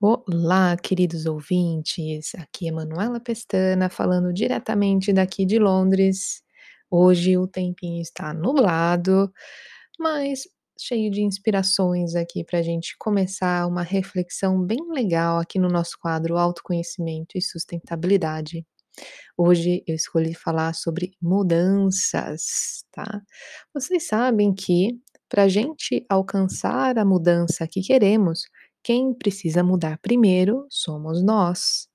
Olá, queridos ouvintes. Aqui é Manuela Pestana, falando diretamente daqui de Londres. Hoje o tempinho está nublado, mas cheio de inspirações aqui para a gente começar uma reflexão bem legal aqui no nosso quadro Autoconhecimento e Sustentabilidade. Hoje eu escolhi falar sobre mudanças, tá? Vocês sabem que para a gente alcançar a mudança que queremos, quem precisa mudar primeiro somos nós,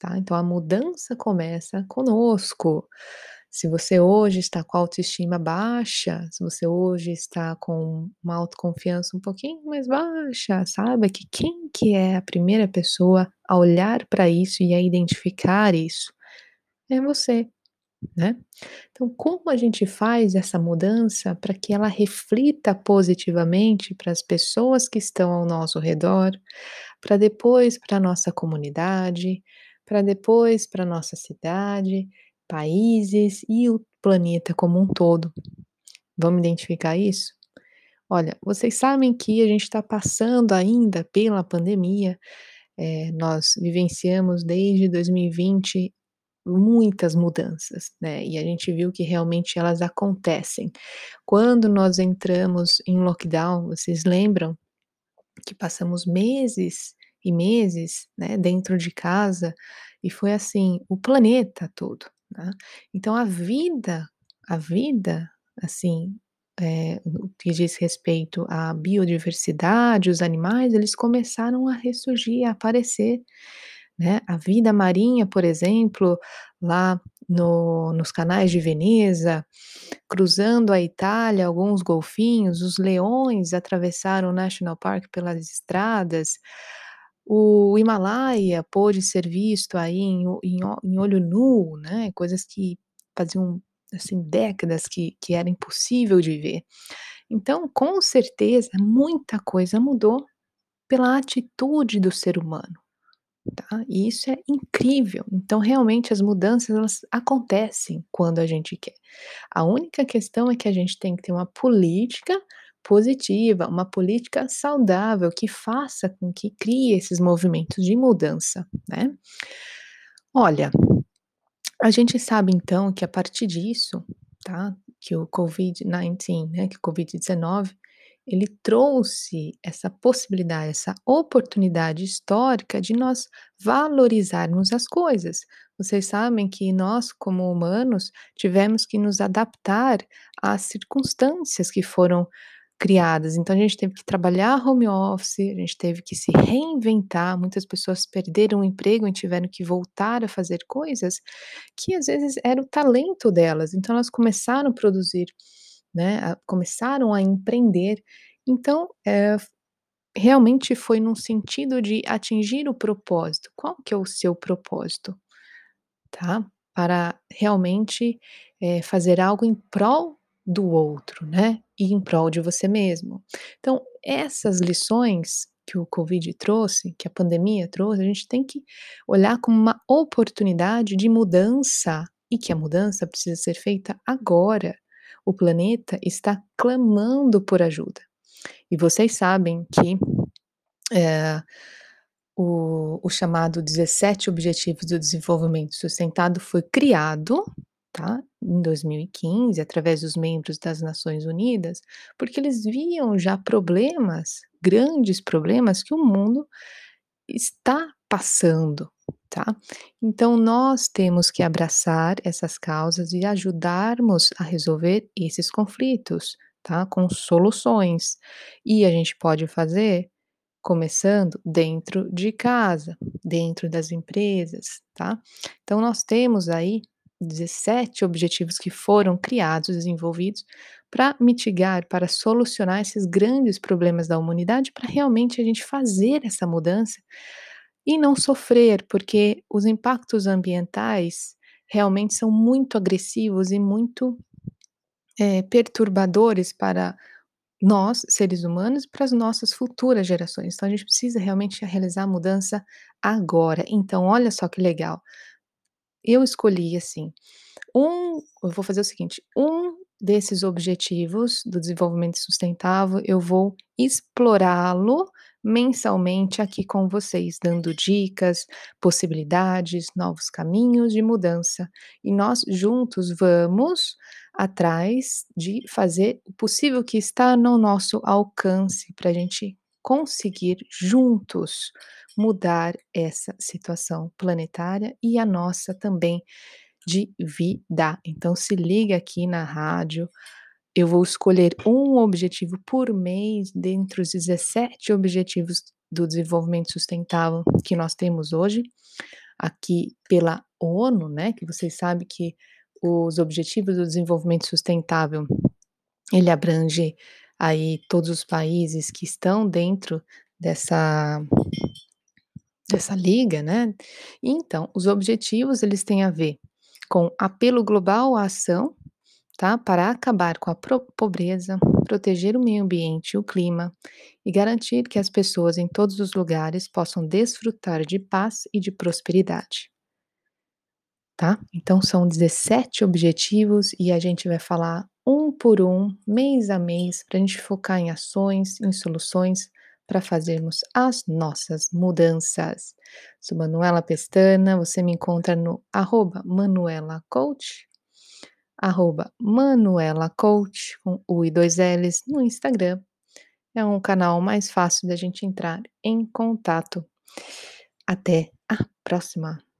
tá? Então a mudança começa conosco. Se você hoje está com a autoestima baixa, se você hoje está com uma autoconfiança um pouquinho mais baixa, saiba que quem que é a primeira pessoa a olhar para isso e a identificar isso? É você, né. Então como a gente faz essa mudança para que ela reflita positivamente para as pessoas que estão ao nosso redor, para depois para a nossa comunidade, para depois para a nossa cidade, países e o planeta como um todo. Vamos identificar isso? Olha, vocês sabem que a gente está passando ainda pela pandemia, eh, nós vivenciamos desde 2020 muitas mudanças, né, e a gente viu que realmente elas acontecem. Quando nós entramos em lockdown, vocês lembram que passamos meses e meses, né, dentro de casa e foi assim, o planeta todo, né. Então a vida a vida, assim, no que diz respeito à biodiversidade, os animais, eles começaram a ressurgir, a aparecer, né. A vida marinha, por exemplo, lá no nos canais de Veneza, cruzando a Itália, alguns golfinhos, os leões atravessaram o National Park pelas estradas, o Himalaia pôde ser visto aí em em em olho nu, né, coisas que faziam, assim, décadas que que era impossível de ver. Então, com certeza, muita coisa mudou pela atitude do ser humano, tá, e isso é incrível. Então, realmente, as mudanças elas acontecem quando a gente quer. A única questão é que a gente tem que ter uma política positiva, uma política saudável que faça com que crie esses movimentos de mudança, né. Olha, a gente sabe então que a partir disso, tá, que o Covid-19, né, que o Covid-19, ele trouxe essa possibilidade, essa oportunidade histórica de nós valorizarmos as coisas. Vocês sabem que nós, como humanos, tivemos que nos adaptar às circunstâncias que foram criadas, então a gente teve que trabalhar home office, a gente teve que se reinventar, muitas pessoas perderam o emprego e tiveram que voltar a fazer coisas que às vezes era o talento delas, então elas começaram a produzir, né, começaram a empreender. Então, f realmente foi num sentido de atingir o propósito. Qual que é o seu propósito? Tá, para realmente, eh, fazer algo em prol do outro, né, e em prol de você mesmo. Então, essas lições que o Covid trouxe, que a pandemia trouxe, a gente tem que olhar como uma oportunidade de mudança e que a mudança precisa ser feita agora. O planeta está clamando por ajuda. E vocês sabem que, eh, o o chamado 17 Objetivos do Desenvolvimento Sustentado foi criado, tá, em 2015, através dos membros das Nações Unidas, porque eles viam já problemas, grandes problemas que o mundo está passando, tá. Então nós temos que abraçar essas causas e ajudarmos a resolver esses conflitos, tá, com soluções. E a gente pode fazer começando dentro de casa, dentro das empresas, tá. Então nós temos aí 17 objetivos que foram criados, desenvolvidos pra mitigar, para solucionar esses grandes problemas da humanidade, pra realmente a gente fazer essa mudança e não sofrer, porque os impactos ambientais realmente são muito agressivos e muito, eh, perturbadores para nós, seres humanos, e para as nossas futuras gerações. Então a gente precisa realmente realizar a mudança agora. Então olha só que legal, eu escolhi, assim, um eu vou fazer o seguinte, um desses objetivos do desenvolvimento sustentável, eu vou explorá-lo mensalmente aqui com vocês, dando dicas, possibilidades, novos caminhos de mudança. E nós juntos vamos atrás de fazer o possível que está no nosso alcance para a gente conseguir juntos mudar essa situação planetária e a nossa também de vida. Então se liga aqui na rádio, eu vou escolher um objetivo por mês dentre os 17 objetivos do desenvolvimento sustentável que nós temos hoje, aqui pela ONU, né, que vocês sabem que os objetivos do desenvolvimento sustentável, ele abrange aí todos os países que estão dentro dessa dessa liga, né. Então, os objetivos eles têm a ver com apelo global à ação, tá, para acabar com a pobreza, proteger o meio ambiente e o clima, e garantir que as pessoas em todos os lugares possam desfrutar de paz e de prosperidade. Tá? Então são 17 objetivos e a gente vai falar um por um, mês a mês, pra gente focar em ações, em soluções, para fazermos as nossas mudanças. Sou Manuela Pestana, você me encontra no arroba Manuela Coach, arroba Manuela Coach, com U e dois Ls, no Instagram. É um canal mais fácil da gente entrar em contato. Até a próxima!